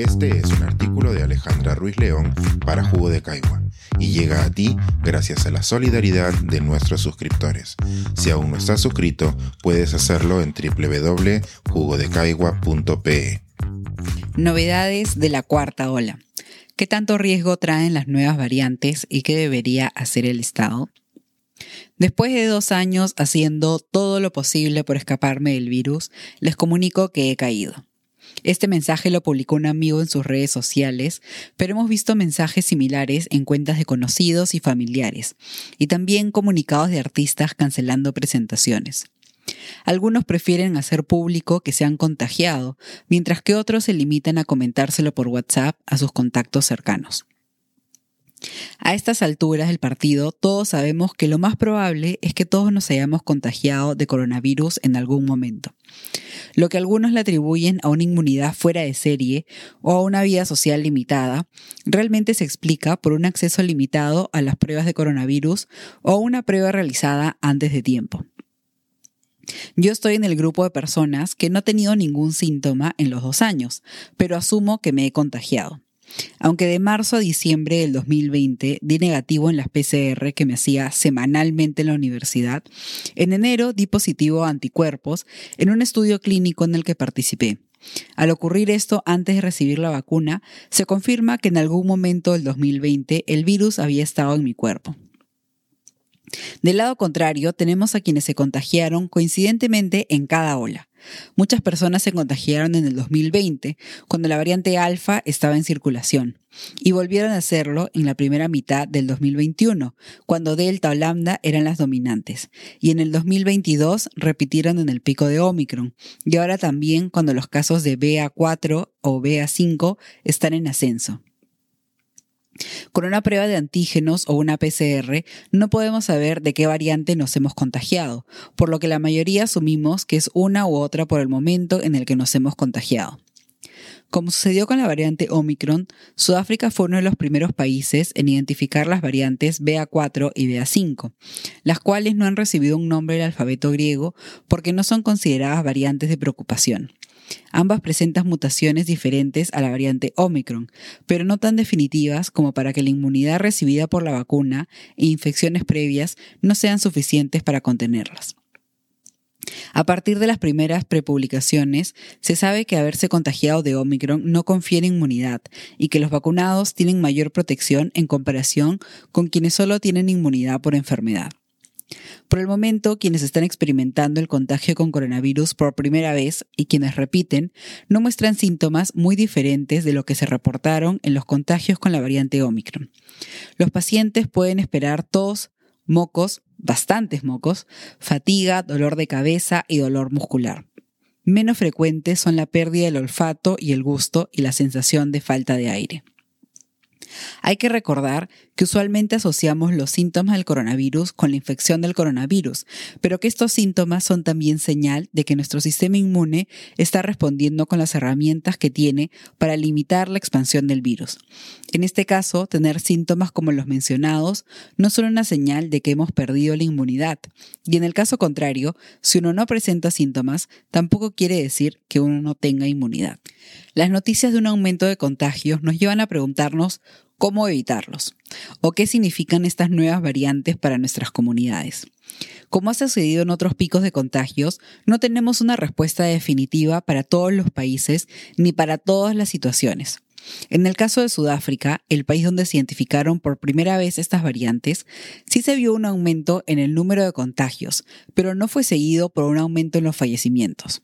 Este es un artículo de Alejandra Ruiz León para Jugo de Caigua y llega a ti gracias a la solidaridad de nuestros suscriptores. Si aún no estás suscrito, puedes hacerlo en www.jugodecaigua.pe. Novedades de la cuarta ola. ¿Qué tanto riesgo traen las nuevas variantes y qué debería hacer el Estado? Después de dos años haciendo todo lo posible por escaparme del virus, les comunico que he caído. Este mensaje lo publicó un amigo en sus redes sociales, pero hemos visto mensajes similares en cuentas de conocidos y familiares, y también comunicados de artistas cancelando presentaciones. Algunos prefieren hacer público que se han contagiado, mientras que otros se limitan a comentárselo por WhatsApp a sus contactos cercanos. A estas alturas del partido, todos sabemos que lo más probable es que todos nos hayamos contagiado de coronavirus en algún momento. Lo que algunos le atribuyen a una inmunidad fuera de serie o a una vida social limitada, realmente se explica por un acceso limitado a las pruebas de coronavirus o una prueba realizada antes de tiempo. Yo estoy en el grupo de personas que no ha tenido ningún síntoma en los dos años, pero asumo que me he contagiado. Aunque de marzo a diciembre del 2020 di negativo en las PCR que me hacía semanalmente en la universidad, en enero di positivo a anticuerpos en un estudio clínico en el que participé. Al ocurrir esto antes de recibir la vacuna, se confirma que en algún momento del 2020 el virus había estado en mi cuerpo. Del lado contrario, tenemos a quienes se contagiaron coincidentemente en cada ola. Muchas personas se contagiaron en el 2020, cuando la variante alfa estaba en circulación, y volvieron a hacerlo en la primera mitad del 2021, cuando delta o lambda eran las dominantes, y en el 2022 repitieron en el pico de Omicron, y ahora también cuando los casos de BA4 o BA5 están en ascenso. Con una prueba de antígenos o una PCR no podemos saber de qué variante nos hemos contagiado, por lo que la mayoría asumimos que es una u otra por el momento en el que nos hemos contagiado. Como sucedió con la variante Omicron, Sudáfrica fue uno de los primeros países en identificar las variantes BA4 y BA5, las cuales no han recibido un nombre del alfabeto griego porque no son consideradas variantes de preocupación. Ambas presentan mutaciones diferentes a la variante Omicron, pero no tan definitivas como para que la inmunidad recibida por la vacuna e infecciones previas no sean suficientes para contenerlas. A partir de las primeras prepublicaciones, se sabe que haberse contagiado de Omicron no confiere inmunidad y que los vacunados tienen mayor protección en comparación con quienes solo tienen inmunidad por enfermedad. Por el momento, quienes están experimentando el contagio con coronavirus por primera vez y quienes repiten no muestran síntomas muy diferentes de lo que se reportaron en los contagios con la variante Omicron. Los pacientes pueden esperar tos, mocos, bastantes mocos, fatiga, dolor de cabeza y dolor muscular. Menos frecuentes son la pérdida del olfato y el gusto y la sensación de falta de aire. Hay que recordar que usualmente asociamos los síntomas del coronavirus con la infección del coronavirus, pero que estos síntomas son también señal de que nuestro sistema inmune está respondiendo con las herramientas que tiene para limitar la expansión del virus. En este caso, tener síntomas como los mencionados no son una señal de que hemos perdido la inmunidad, y en el caso contrario, si uno no presenta síntomas, tampoco quiere decir que uno no tenga inmunidad. Las noticias de un aumento de contagios nos llevan a preguntarnos cómo evitarlos o qué significan estas nuevas variantes para nuestras comunidades. Como ha sucedido en otros picos de contagios, no tenemos una respuesta definitiva para todos los países ni para todas las situaciones. En el caso de Sudáfrica, el país donde se identificaron por primera vez estas variantes, sí se vio un aumento en el número de contagios, pero no fue seguido por un aumento en los fallecimientos.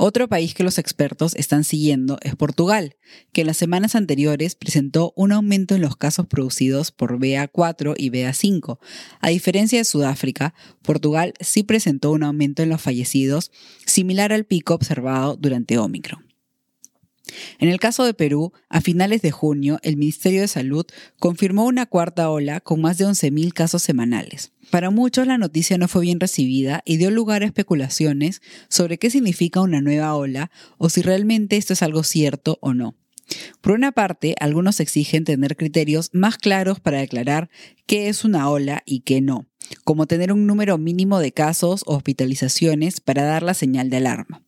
Otro país que los expertos están siguiendo es Portugal, que en las semanas anteriores presentó un aumento en los casos producidos por BA4 y BA5. A diferencia de Sudáfrica, Portugal sí presentó un aumento en los fallecidos similar al pico observado durante Omicron. En el caso de Perú, a finales de junio, el Ministerio de Salud confirmó una cuarta ola con más de 11.000 casos semanales. Para muchos la noticia no fue bien recibida y dio lugar a especulaciones sobre qué significa una nueva ola o si realmente esto es algo cierto o no. Por una parte, algunos exigen tener criterios más claros para declarar qué es una ola y qué no, como tener un número mínimo de casos o hospitalizaciones para dar la señal de alarma.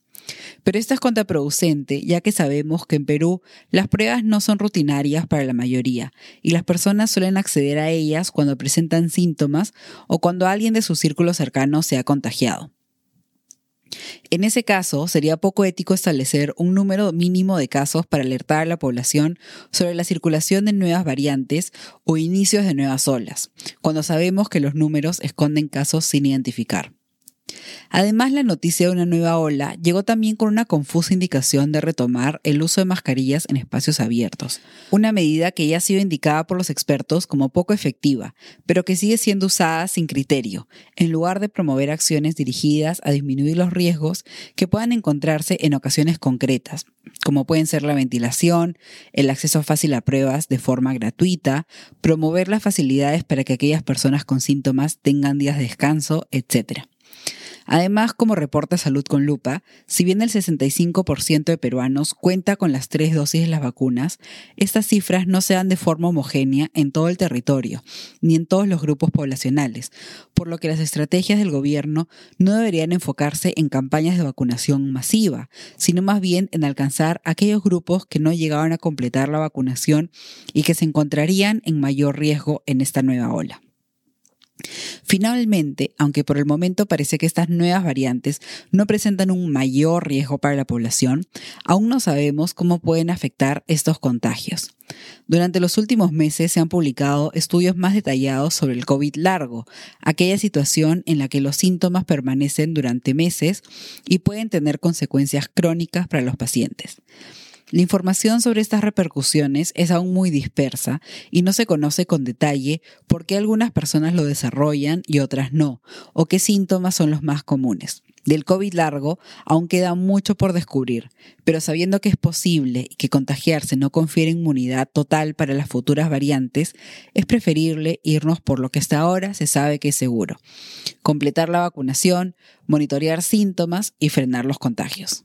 Pero esto es contraproducente, ya que sabemos que en Perú las pruebas no son rutinarias para la mayoría y las personas suelen acceder a ellas cuando presentan síntomas o cuando alguien de su círculo cercano se ha contagiado. En ese caso, sería poco ético establecer un número mínimo de casos para alertar a la población sobre la circulación de nuevas variantes o inicios de nuevas olas, cuando sabemos que los números esconden casos sin identificar. Además, la noticia de una nueva ola llegó también con una confusa indicación de retomar el uso de mascarillas en espacios abiertos, una medida que ya ha sido indicada por los expertos como poco efectiva, pero que sigue siendo usada sin criterio, en lugar de promover acciones dirigidas a disminuir los riesgos que puedan encontrarse en ocasiones concretas, como pueden ser la ventilación, el acceso fácil a pruebas de forma gratuita, promover las facilidades para que aquellas personas con síntomas tengan días de descanso, etc. Además, como reporta Salud con Lupa, si bien el 65% de peruanos cuenta con las tres dosis de las vacunas, estas cifras no se dan de forma homogénea en todo el territorio, ni en todos los grupos poblacionales, por lo que las estrategias del gobierno no deberían enfocarse en campañas de vacunación masiva, sino más bien en alcanzar aquellos grupos que no llegaban a completar la vacunación y que se encontrarían en mayor riesgo en esta nueva ola. Finalmente, aunque por el momento parece que estas nuevas variantes no presentan un mayor riesgo para la población, aún no sabemos cómo pueden afectar estos contagios. Durante los últimos meses se han publicado estudios más detallados sobre el COVID largo, aquella situación en la que los síntomas permanecen durante meses y pueden tener consecuencias crónicas para los pacientes. La información sobre estas repercusiones es aún muy dispersa y no se conoce con detalle por qué algunas personas lo desarrollan y otras no, o qué síntomas son los más comunes. Del COVID largo aún queda mucho por descubrir, pero sabiendo que es posible y que contagiarse no confiere inmunidad total para las futuras variantes, es preferible irnos por lo que hasta ahora se sabe que es seguro. Completar la vacunación, monitorear síntomas y frenar los contagios.